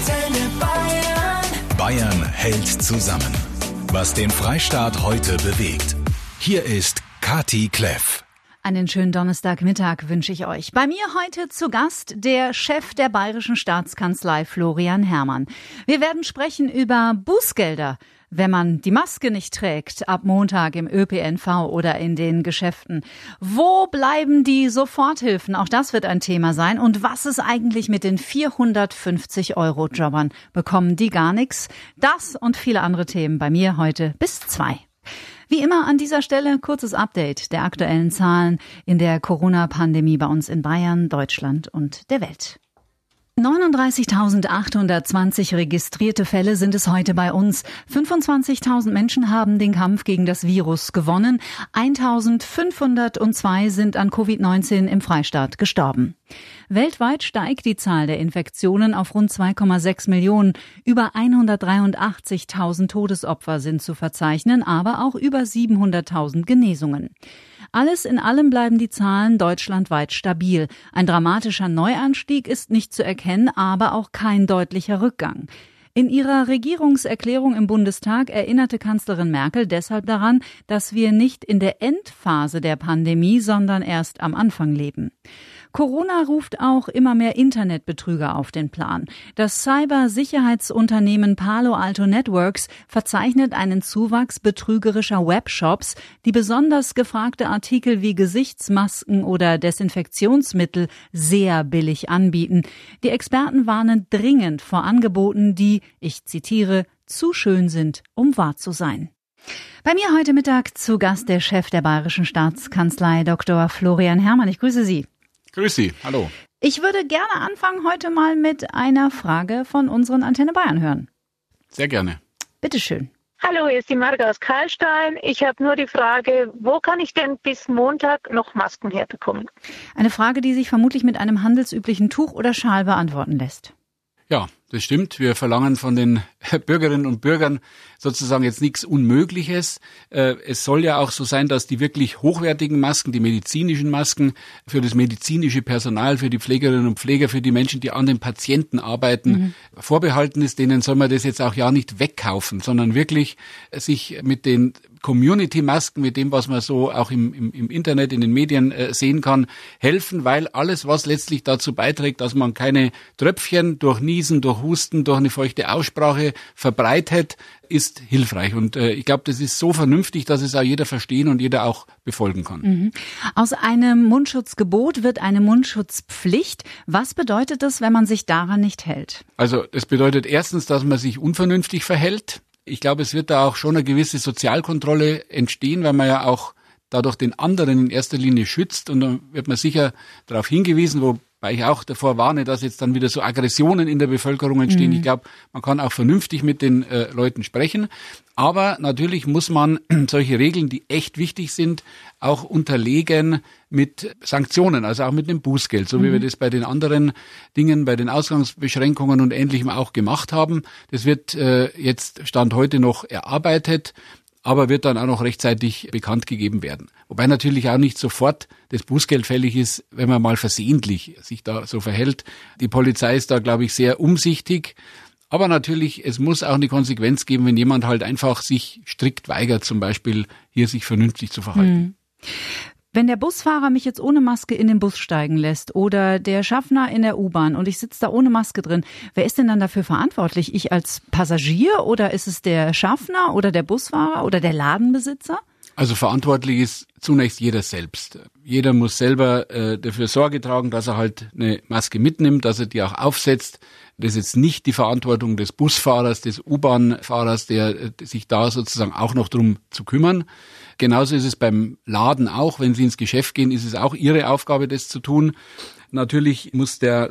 Antenne Bayern. Bayern hält zusammen. Was den Freistaat heute bewegt. Hier ist Kati Kleff. Einen schönen Donnerstagmittag wünsche ich euch. Bei mir heute zu Gast der Chef der Bayerischen Staatskanzlei Florian Herrmann. Wir werden sprechen über Bußgelder wenn man die Maske nicht trägt ab Montag im ÖPNV oder in den Geschäften. Wo bleiben die Soforthilfen? Auch das wird ein Thema sein. Und was ist eigentlich mit den 450 Euro Jobbern? Bekommen die gar nichts? Das und viele andere Themen bei mir heute bis zwei. Wie immer an dieser Stelle kurzes Update der aktuellen Zahlen in der Corona-Pandemie bei uns in Bayern, Deutschland und der Welt. 39.820 registrierte Fälle sind es heute bei uns. 25.000 Menschen haben den Kampf gegen das Virus gewonnen. 1.502 sind an Covid-19 im Freistaat gestorben. Weltweit steigt die Zahl der Infektionen auf rund 2,6 Millionen. Über 183.000 Todesopfer sind zu verzeichnen, aber auch über 700.000 Genesungen. Alles in allem bleiben die Zahlen deutschlandweit stabil. Ein dramatischer Neuanstieg ist nicht zu erkennen, aber auch kein deutlicher Rückgang. In ihrer Regierungserklärung im Bundestag erinnerte Kanzlerin Merkel deshalb daran, dass wir nicht in der Endphase der Pandemie, sondern erst am Anfang leben. Corona ruft auch immer mehr Internetbetrüger auf den Plan. Das Cybersicherheitsunternehmen Palo Alto Networks verzeichnet einen Zuwachs betrügerischer Webshops, die besonders gefragte Artikel wie Gesichtsmasken oder Desinfektionsmittel sehr billig anbieten. Die Experten warnen dringend vor Angeboten, die, ich zitiere, zu schön sind, um wahr zu sein. Bei mir heute Mittag zu Gast der Chef der Bayerischen Staatskanzlei, Dr. Florian Herrmann. Ich grüße Sie. Grüß Sie, hallo. Ich würde gerne anfangen heute mal mit einer Frage von unseren Antenne Bayern hören. Sehr gerne. Bitteschön. Hallo, hier ist die Marga aus Karlstein. Ich habe nur die Frage, wo kann ich denn bis Montag noch Masken herbekommen? Eine Frage, die sich vermutlich mit einem handelsüblichen Tuch oder Schal beantworten lässt. Ja, das stimmt. Wir verlangen von den Bürgerinnen und Bürgern sozusagen jetzt nichts Unmögliches. Äh, es soll ja auch so sein, dass die wirklich hochwertigen Masken, die medizinischen Masken für das medizinische Personal, für die Pflegerinnen und Pfleger, für die Menschen, die an den Patienten arbeiten, mhm. vorbehalten ist. Denen soll man das jetzt auch ja nicht wegkaufen, sondern wirklich sich mit den Community-Masken, mit dem, was man so auch im, im, im Internet, in den Medien äh, sehen kann, helfen, weil alles, was letztlich dazu beiträgt, dass man keine Tröpfchen durch Niesen, durch Husten, durch eine feuchte Aussprache verbreitet, ist hilfreich. Und äh, ich glaube, das ist so vernünftig, dass es auch jeder verstehen und jeder auch befolgen kann. Mhm. Aus einem Mundschutzgebot wird eine Mundschutzpflicht. Was bedeutet das, wenn man sich daran nicht hält? Also das bedeutet erstens, dass man sich unvernünftig verhält. Ich glaube, es wird da auch schon eine gewisse Sozialkontrolle entstehen, weil man ja auch dadurch den anderen in erster Linie schützt. Und dann wird man sicher darauf hingewiesen, wo weil ich auch davor warne, dass jetzt dann wieder so Aggressionen in der Bevölkerung entstehen. Mhm. Ich glaube, man kann auch vernünftig mit den äh, Leuten sprechen. Aber natürlich muss man solche Regeln, die echt wichtig sind, auch unterlegen mit Sanktionen, also auch mit dem Bußgeld, so mhm. wie wir das bei den anderen Dingen, bei den Ausgangsbeschränkungen und Ähnlichem auch gemacht haben. Das wird äh, jetzt Stand heute noch erarbeitet aber wird dann auch noch rechtzeitig bekannt gegeben werden. Wobei natürlich auch nicht sofort das Bußgeld fällig ist, wenn man mal versehentlich sich da so verhält. Die Polizei ist da, glaube ich, sehr umsichtig. Aber natürlich, es muss auch eine Konsequenz geben, wenn jemand halt einfach sich strikt weigert, zum Beispiel hier sich vernünftig zu verhalten. Hm. Wenn der Busfahrer mich jetzt ohne Maske in den Bus steigen lässt oder der Schaffner in der U-Bahn und ich sitze da ohne Maske drin, wer ist denn dann dafür verantwortlich? Ich als Passagier oder ist es der Schaffner oder der Busfahrer oder der Ladenbesitzer? Also verantwortlich ist zunächst jeder selbst. Jeder muss selber äh, dafür Sorge tragen, dass er halt eine Maske mitnimmt, dass er die auch aufsetzt. Das ist jetzt nicht die Verantwortung des Busfahrers, des U-Bahn-Fahrers, der äh, sich da sozusagen auch noch drum zu kümmern. Genauso ist es beim Laden auch. Wenn Sie ins Geschäft gehen, ist es auch Ihre Aufgabe, das zu tun. Natürlich muss der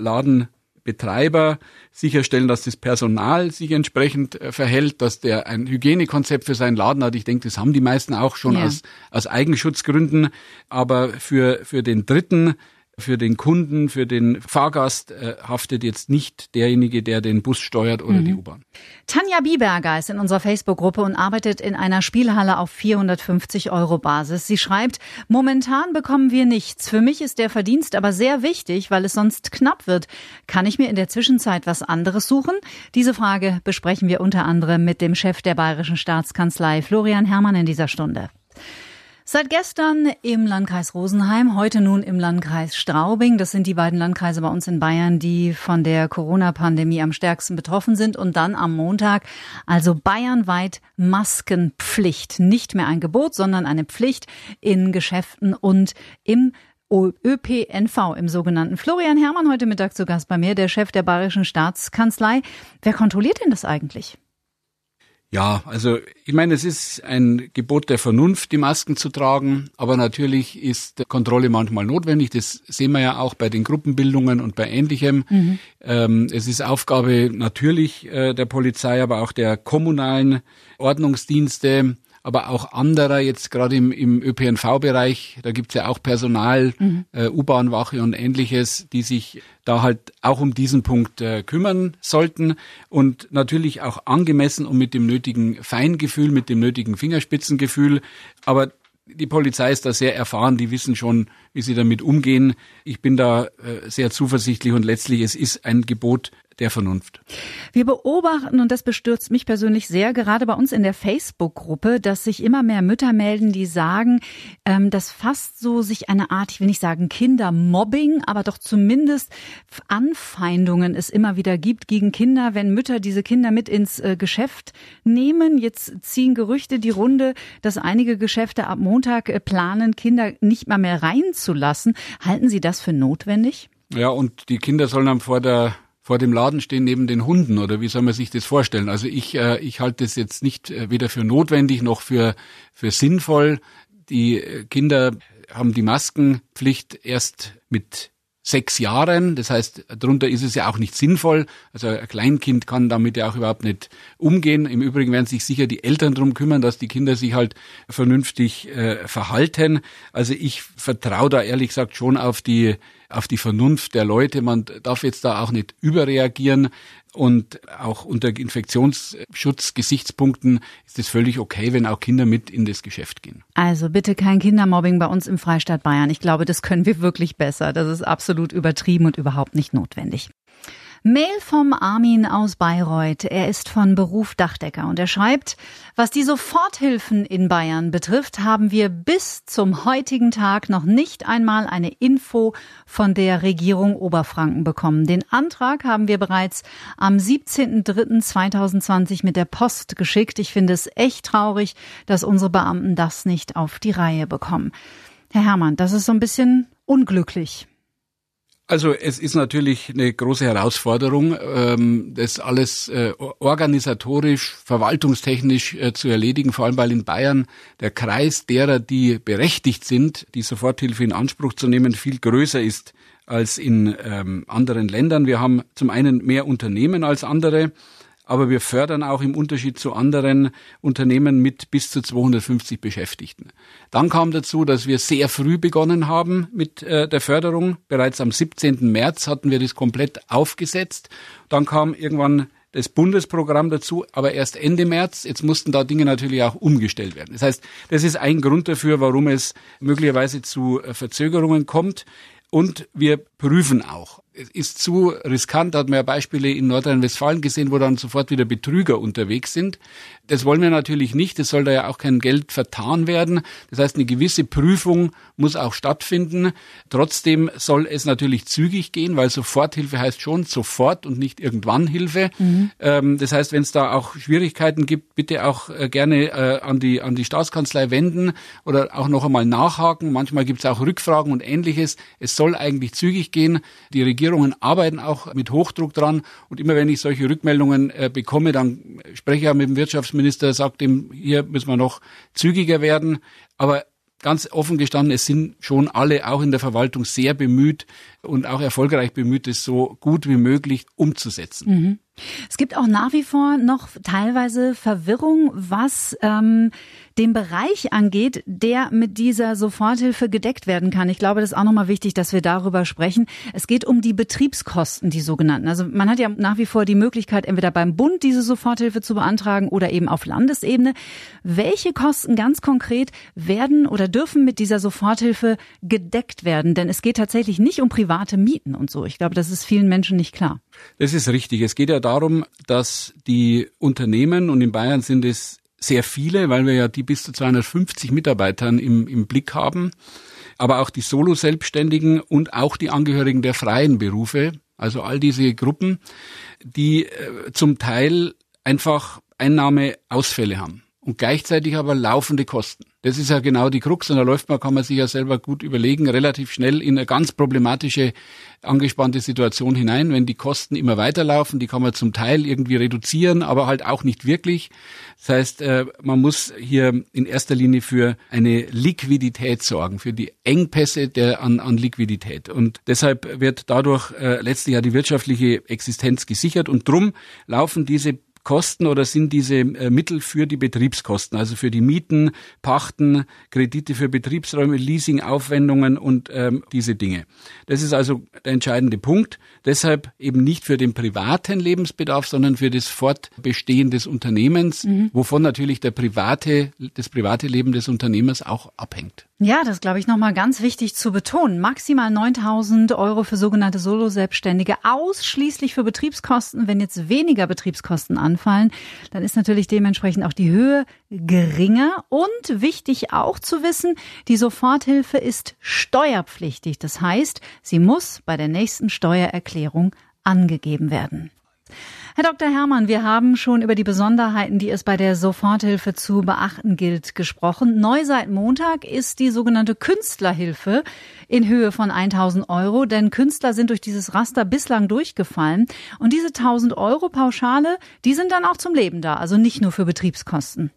Ladenbetreiber sicherstellen, dass das Personal sich entsprechend äh, verhält, dass der ein Hygienekonzept für seinen Laden hat. Ich denke, das haben die meisten auch schon ja. aus, aus Eigenschutzgründen. Aber für, für den Dritten für den Kunden, für den Fahrgast äh, haftet jetzt nicht derjenige, der den Bus steuert oder mhm. die U-Bahn. Tanja Bieberger ist in unserer Facebook-Gruppe und arbeitet in einer Spielhalle auf 450 Euro Basis. Sie schreibt, momentan bekommen wir nichts. Für mich ist der Verdienst aber sehr wichtig, weil es sonst knapp wird. Kann ich mir in der Zwischenzeit was anderes suchen? Diese Frage besprechen wir unter anderem mit dem Chef der Bayerischen Staatskanzlei, Florian Herrmann, in dieser Stunde. Seit gestern im Landkreis Rosenheim, heute nun im Landkreis Straubing. Das sind die beiden Landkreise bei uns in Bayern, die von der Corona-Pandemie am stärksten betroffen sind. Und dann am Montag, also bayernweit Maskenpflicht. Nicht mehr ein Gebot, sondern eine Pflicht in Geschäften und im ÖPNV im sogenannten. Florian Herrmann heute Mittag zu Gast bei mir, der Chef der Bayerischen Staatskanzlei. Wer kontrolliert denn das eigentlich? Ja, also ich meine, es ist ein Gebot der Vernunft, die Masken zu tragen, aber natürlich ist Kontrolle manchmal notwendig. Das sehen wir ja auch bei den Gruppenbildungen und bei Ähnlichem. Mhm. Ähm, es ist Aufgabe natürlich äh, der Polizei, aber auch der kommunalen Ordnungsdienste, aber auch anderer, jetzt gerade im, im ÖPNV-Bereich, da gibt's ja auch Personal, mhm. äh, U-Bahn-Wache und ähnliches, die sich da halt auch um diesen Punkt äh, kümmern sollten und natürlich auch angemessen und mit dem nötigen Feingefühl, mit dem nötigen Fingerspitzengefühl. Aber die Polizei ist da sehr erfahren, die wissen schon, wie sie damit umgehen. Ich bin da äh, sehr zuversichtlich und letztlich es ist ein Gebot der Vernunft. Wir beobachten, und das bestürzt mich persönlich sehr, gerade bei uns in der Facebook-Gruppe, dass sich immer mehr Mütter melden, die sagen, ähm, dass fast so sich eine Art, ich will nicht sagen Kindermobbing, aber doch zumindest Anfeindungen es immer wieder gibt gegen Kinder, wenn Mütter diese Kinder mit ins äh, Geschäft nehmen. Jetzt ziehen Gerüchte die Runde, dass einige Geschäfte ab Montag äh, planen, Kinder nicht mal mehr reinzulassen. Halten Sie das für notwendig? Ja, und die Kinder sollen dann vor der vor dem Laden stehen neben den Hunden oder wie soll man sich das vorstellen? Also ich, äh, ich halte das jetzt nicht äh, weder für notwendig noch für, für sinnvoll. Die äh, Kinder haben die Maskenpflicht erst mit sechs Jahren. Das heißt, darunter ist es ja auch nicht sinnvoll. Also ein Kleinkind kann damit ja auch überhaupt nicht umgehen. Im Übrigen werden sich sicher die Eltern drum kümmern, dass die Kinder sich halt vernünftig äh, verhalten. Also ich vertraue da ehrlich gesagt schon auf die auf die Vernunft der Leute. Man darf jetzt da auch nicht überreagieren. Und auch unter Infektionsschutzgesichtspunkten ist es völlig okay, wenn auch Kinder mit in das Geschäft gehen. Also bitte kein Kindermobbing bei uns im Freistaat Bayern. Ich glaube, das können wir wirklich besser. Das ist absolut übertrieben und überhaupt nicht notwendig. Mail vom Armin aus Bayreuth. Er ist von Beruf Dachdecker und er schreibt, was die Soforthilfen in Bayern betrifft, haben wir bis zum heutigen Tag noch nicht einmal eine Info von der Regierung Oberfranken bekommen. Den Antrag haben wir bereits am 17.03.2020 mit der Post geschickt. Ich finde es echt traurig, dass unsere Beamten das nicht auf die Reihe bekommen. Herr Herrmann, das ist so ein bisschen unglücklich. Also es ist natürlich eine große Herausforderung, ähm, das alles äh, organisatorisch, verwaltungstechnisch äh, zu erledigen, vor allem weil in Bayern der Kreis derer, die berechtigt sind, die Soforthilfe in Anspruch zu nehmen, viel größer ist als in ähm, anderen Ländern. Wir haben zum einen mehr Unternehmen als andere aber wir fördern auch im Unterschied zu anderen Unternehmen mit bis zu 250 Beschäftigten. Dann kam dazu, dass wir sehr früh begonnen haben mit äh, der Förderung. Bereits am 17. März hatten wir das komplett aufgesetzt. Dann kam irgendwann das Bundesprogramm dazu, aber erst Ende März. Jetzt mussten da Dinge natürlich auch umgestellt werden. Das heißt, das ist ein Grund dafür, warum es möglicherweise zu äh, Verzögerungen kommt. Und wir prüfen auch ist zu riskant, hat man ja Beispiele in Nordrhein-Westfalen gesehen, wo dann sofort wieder Betrüger unterwegs sind. Das wollen wir natürlich nicht, es soll da ja auch kein Geld vertan werden. Das heißt, eine gewisse Prüfung muss auch stattfinden. Trotzdem soll es natürlich zügig gehen, weil Soforthilfe heißt schon sofort und nicht irgendwann Hilfe. Mhm. Ähm, das heißt, wenn es da auch Schwierigkeiten gibt, bitte auch äh, gerne äh, an, die, an die Staatskanzlei wenden oder auch noch einmal nachhaken. Manchmal gibt es auch Rückfragen und ähnliches. Es soll eigentlich zügig gehen. Die Regierungen arbeiten auch mit Hochdruck dran. Und immer wenn ich solche Rückmeldungen äh, bekomme, dann spreche ich ja mit dem Wirtschaftsminister, sagt ihm, hier müssen wir noch zügiger werden. Aber ganz offen gestanden, es sind schon alle auch in der Verwaltung sehr bemüht und auch erfolgreich bemüht, es so gut wie möglich umzusetzen. Mhm. Es gibt auch nach wie vor noch teilweise Verwirrung, was ähm, den Bereich angeht, der mit dieser Soforthilfe gedeckt werden kann. Ich glaube, das ist auch nochmal wichtig, dass wir darüber sprechen. Es geht um die Betriebskosten, die sogenannten. Also man hat ja nach wie vor die Möglichkeit, entweder beim Bund diese Soforthilfe zu beantragen oder eben auf Landesebene. Welche Kosten ganz konkret werden oder dürfen mit dieser Soforthilfe gedeckt werden? Denn es geht tatsächlich nicht um private Mieten und so. Ich glaube, das ist vielen Menschen nicht klar. Das ist richtig. Es geht ja darum, dass die Unternehmen, und in Bayern sind es sehr viele, weil wir ja die bis zu 250 Mitarbeitern im, im Blick haben, aber auch die Solo-Selbstständigen und auch die Angehörigen der freien Berufe, also all diese Gruppen, die äh, zum Teil einfach Einnahmeausfälle haben und gleichzeitig aber laufende Kosten. Das ist ja genau die Krux und da läuft man, kann man sich ja selber gut überlegen, relativ schnell in eine ganz problematische, angespannte Situation hinein, wenn die Kosten immer weiterlaufen, die kann man zum Teil irgendwie reduzieren, aber halt auch nicht wirklich. Das heißt, äh, man muss hier in erster Linie für eine Liquidität sorgen, für die Engpässe der an, an Liquidität. Und deshalb wird dadurch äh, letztlich ja die wirtschaftliche Existenz gesichert und drum laufen diese Kosten oder sind diese äh, Mittel für die Betriebskosten, also für die Mieten, Pachten, Kredite für Betriebsräume, Leasingaufwendungen und ähm, diese Dinge. Das ist also der entscheidende Punkt. Deshalb eben nicht für den privaten Lebensbedarf, sondern für das Fortbestehen des Unternehmens, mhm. wovon natürlich der private, das private Leben des Unternehmers auch abhängt. Ja, das glaube ich nochmal ganz wichtig zu betonen. Maximal 9000 Euro für sogenannte Solo-Selbstständige, ausschließlich für Betriebskosten. Wenn jetzt weniger Betriebskosten anfallen, dann ist natürlich dementsprechend auch die Höhe geringer. Und wichtig auch zu wissen, die Soforthilfe ist steuerpflichtig. Das heißt, sie muss bei der nächsten Steuererklärung angegeben werden. Herr Dr. Herrmann, wir haben schon über die Besonderheiten, die es bei der Soforthilfe zu beachten gilt, gesprochen. Neu seit Montag ist die sogenannte Künstlerhilfe in Höhe von 1000 Euro, denn Künstler sind durch dieses Raster bislang durchgefallen. Und diese 1000 Euro Pauschale, die sind dann auch zum Leben da, also nicht nur für Betriebskosten.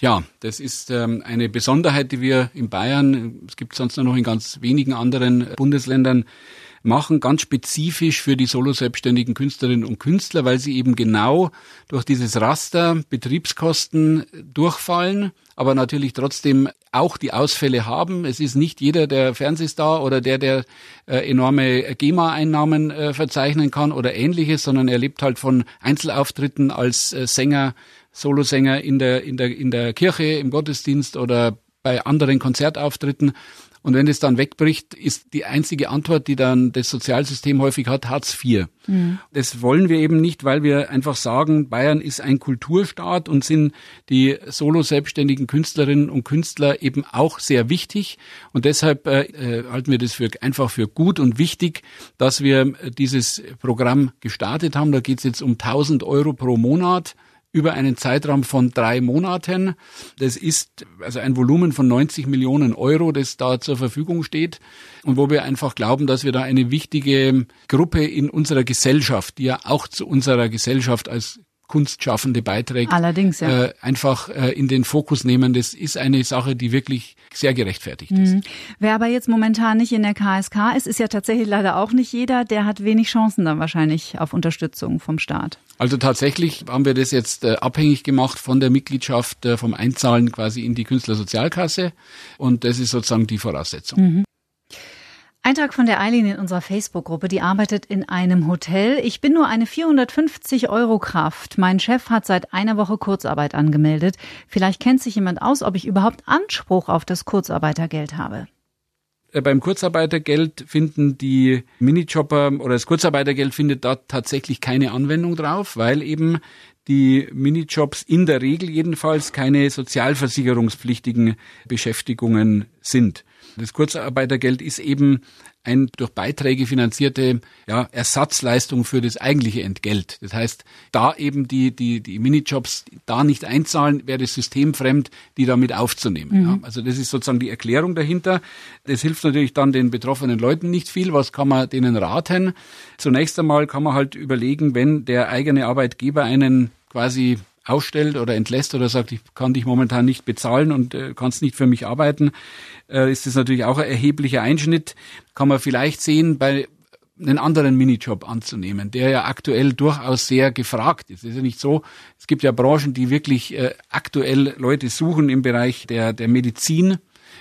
Ja, das ist ähm, eine Besonderheit, die wir in Bayern, es gibt sonst nur noch in ganz wenigen anderen Bundesländern, machen, ganz spezifisch für die solo-selbstständigen Künstlerinnen und Künstler, weil sie eben genau durch dieses Raster Betriebskosten durchfallen, aber natürlich trotzdem auch die Ausfälle haben. Es ist nicht jeder der Fernsehstar oder der, der äh, enorme GEMA-Einnahmen äh, verzeichnen kann oder ähnliches, sondern er lebt halt von Einzelauftritten als äh, Sänger, Solosänger in der, in der, in der Kirche, im Gottesdienst oder bei anderen Konzertauftritten. Und wenn es dann wegbricht, ist die einzige Antwort, die dann das Sozialsystem häufig hat, Hartz IV. Mhm. Das wollen wir eben nicht, weil wir einfach sagen, Bayern ist ein Kulturstaat und sind die solo selbstständigen Künstlerinnen und Künstler eben auch sehr wichtig. Und deshalb äh, äh halten wir das für einfach für gut und wichtig, dass wir dieses Programm gestartet haben. Da geht es jetzt um 1000 Euro pro Monat über einen Zeitraum von drei Monaten. Das ist also ein Volumen von 90 Millionen Euro, das da zur Verfügung steht und wo wir einfach glauben, dass wir da eine wichtige Gruppe in unserer Gesellschaft, die ja auch zu unserer Gesellschaft als Kunstschaffende beiträgt, Allerdings, ja. äh, einfach äh, in den Fokus nehmen. Das ist eine Sache, die wirklich sehr gerechtfertigt mhm. ist. Wer aber jetzt momentan nicht in der KSK ist, ist ja tatsächlich leider auch nicht jeder. Der hat wenig Chancen dann wahrscheinlich auf Unterstützung vom Staat. Also tatsächlich haben wir das jetzt äh, abhängig gemacht von der Mitgliedschaft, äh, vom Einzahlen quasi in die Künstlersozialkasse. Und das ist sozusagen die Voraussetzung. Mhm. Eintrag von der Eileen in unserer Facebook-Gruppe, die arbeitet in einem Hotel. Ich bin nur eine 450 Euro Kraft. Mein Chef hat seit einer Woche Kurzarbeit angemeldet. Vielleicht kennt sich jemand aus, ob ich überhaupt Anspruch auf das Kurzarbeitergeld habe. Äh, beim Kurzarbeitergeld finden die Minijobber oder das Kurzarbeitergeld findet da tatsächlich keine Anwendung drauf, weil eben die Minijobs in der Regel jedenfalls keine sozialversicherungspflichtigen Beschäftigungen sind. Das Kurzarbeitergeld ist eben ein durch Beiträge finanzierte ja, Ersatzleistung für das eigentliche Entgelt. Das heißt, da eben die, die, die Minijobs da nicht einzahlen, wäre das System fremd, die damit aufzunehmen. Mhm. Ja, also das ist sozusagen die Erklärung dahinter. Das hilft natürlich dann den betroffenen Leuten nicht viel. Was kann man denen raten? Zunächst einmal kann man halt überlegen, wenn der eigene Arbeitgeber einen quasi ausstellt oder entlässt oder sagt, ich kann dich momentan nicht bezahlen und äh, kannst nicht für mich arbeiten, äh, ist das natürlich auch ein erheblicher Einschnitt. Kann man vielleicht sehen bei einen anderen Minijob anzunehmen, der ja aktuell durchaus sehr gefragt ist. Es ist ja nicht so, es gibt ja Branchen, die wirklich äh, aktuell Leute suchen im Bereich der, der Medizin,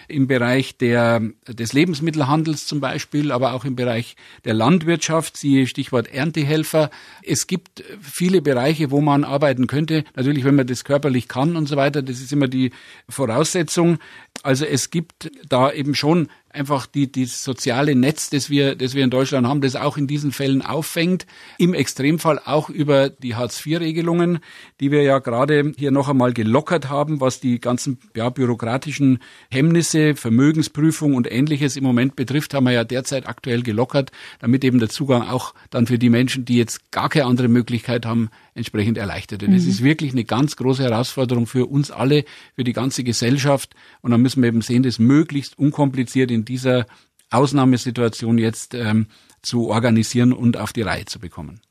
im Bereich der, des Lebensmittelhandels zum Beispiel, aber auch im Bereich der Landwirtschaft, siehe Stichwort Erntehelfer. Es gibt viele Bereiche, wo man arbeiten könnte. Natürlich, wenn man das körperlich kann und so weiter, das ist immer die Voraussetzung. Also es gibt da eben schon einfach die, die soziale Netz, das wir, das wir in Deutschland haben, das auch in diesen Fällen auffängt. Im Extremfall auch über die Hartz-IV-Regelungen, die wir ja gerade hier noch einmal gelockert haben, was die ganzen ja, bürokratischen Hemmnisse, Vermögensprüfung und ähnliches im Moment betrifft, haben wir ja derzeit aktuell gelockert, damit eben der Zugang auch dann für die Menschen, die jetzt gar keine andere Möglichkeit haben, entsprechend erleichtert wird. Mhm. ist wirklich eine ganz große Herausforderung für uns alle, für die ganze Gesellschaft. Und dann müssen wir eben sehen, das möglichst unkompliziert in dieser Ausnahmesituation jetzt ähm, zu organisieren und auf die Reihe zu bekommen.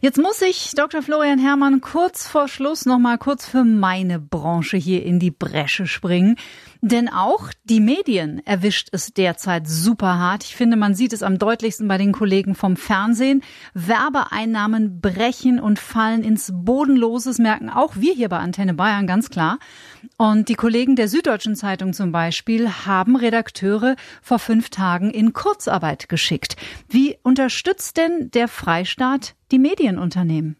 Jetzt muss ich Dr. Florian Herrmann kurz vor Schluss noch mal kurz für meine Branche hier in die Bresche springen. Denn auch die Medien erwischt es derzeit super hart. Ich finde, man sieht es am deutlichsten bei den Kollegen vom Fernsehen. Werbeeinnahmen brechen und fallen ins Bodenloses, merken auch wir hier bei Antenne Bayern ganz klar. Und die Kollegen der Süddeutschen Zeitung zum Beispiel haben Redakteure vor fünf Tagen in Kurzarbeit geschickt. Wie unterstützt denn der Freistaat die Medienunternehmen?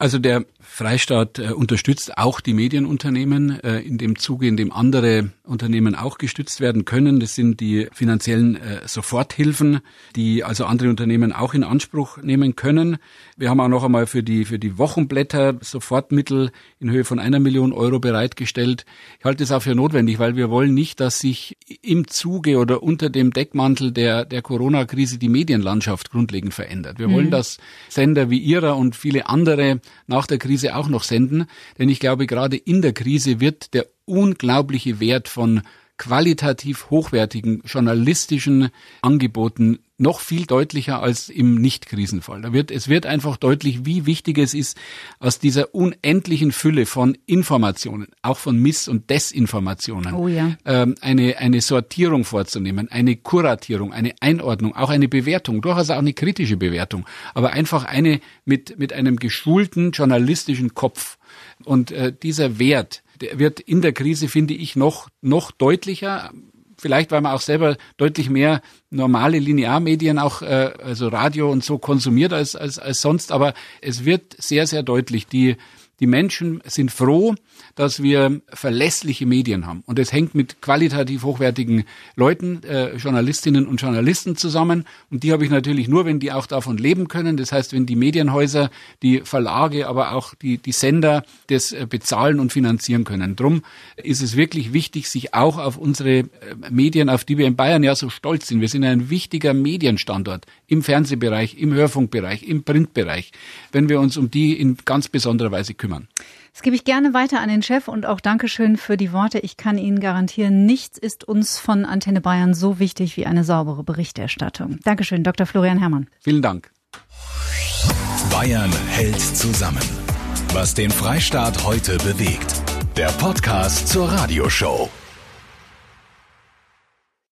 Also der Freistaat äh, unterstützt auch die Medienunternehmen äh, in dem Zuge, in dem andere Unternehmen auch gestützt werden können. Das sind die finanziellen äh, Soforthilfen, die also andere Unternehmen auch in Anspruch nehmen können. Wir haben auch noch einmal für die, für die Wochenblätter Sofortmittel in Höhe von einer Million Euro bereitgestellt. Ich halte es auch für notwendig, weil wir wollen nicht, dass sich im Zuge oder unter dem Deckmantel der, der Corona-Krise die Medienlandschaft grundlegend verändert. Wir mhm. wollen, dass Sender wie Ihrer und viele andere nach der Krise auch noch senden. Denn ich glaube, gerade in der Krise wird der unglaubliche Wert von qualitativ hochwertigen journalistischen Angeboten noch viel deutlicher als im Nicht-Krisenfall. Da wird, es wird einfach deutlich, wie wichtig es ist, aus dieser unendlichen Fülle von Informationen, auch von Miss- und Desinformationen, oh ja. ähm, eine, eine Sortierung vorzunehmen, eine Kuratierung, eine Einordnung, auch eine Bewertung, durchaus auch eine kritische Bewertung, aber einfach eine mit, mit einem geschulten journalistischen Kopf. Und äh, dieser Wert, der wird in der Krise, finde ich, noch, noch deutlicher. Vielleicht weil man auch selber deutlich mehr normale Linearmedien auch, äh, also Radio und so konsumiert als, als, als sonst, aber es wird sehr, sehr deutlich, die die Menschen sind froh, dass wir verlässliche Medien haben. Und es hängt mit qualitativ hochwertigen Leuten, äh, Journalistinnen und Journalisten zusammen. Und die habe ich natürlich nur, wenn die auch davon leben können. Das heißt, wenn die Medienhäuser, die Verlage, aber auch die, die Sender das äh, bezahlen und finanzieren können. Drum ist es wirklich wichtig, sich auch auf unsere äh, Medien, auf die wir in Bayern ja so stolz sind. Wir sind ein wichtiger Medienstandort im Fernsehbereich, im Hörfunkbereich, im Printbereich, wenn wir uns um die in ganz besonderer Weise kümmern kümmern. Das gebe ich gerne weiter an den Chef und auch Dankeschön für die Worte. Ich kann Ihnen garantieren, nichts ist uns von Antenne Bayern so wichtig wie eine saubere Berichterstattung. Dankeschön, Dr. Florian Herrmann. Vielen Dank. Bayern hält zusammen. Was den Freistaat heute bewegt. Der Podcast zur Radioshow.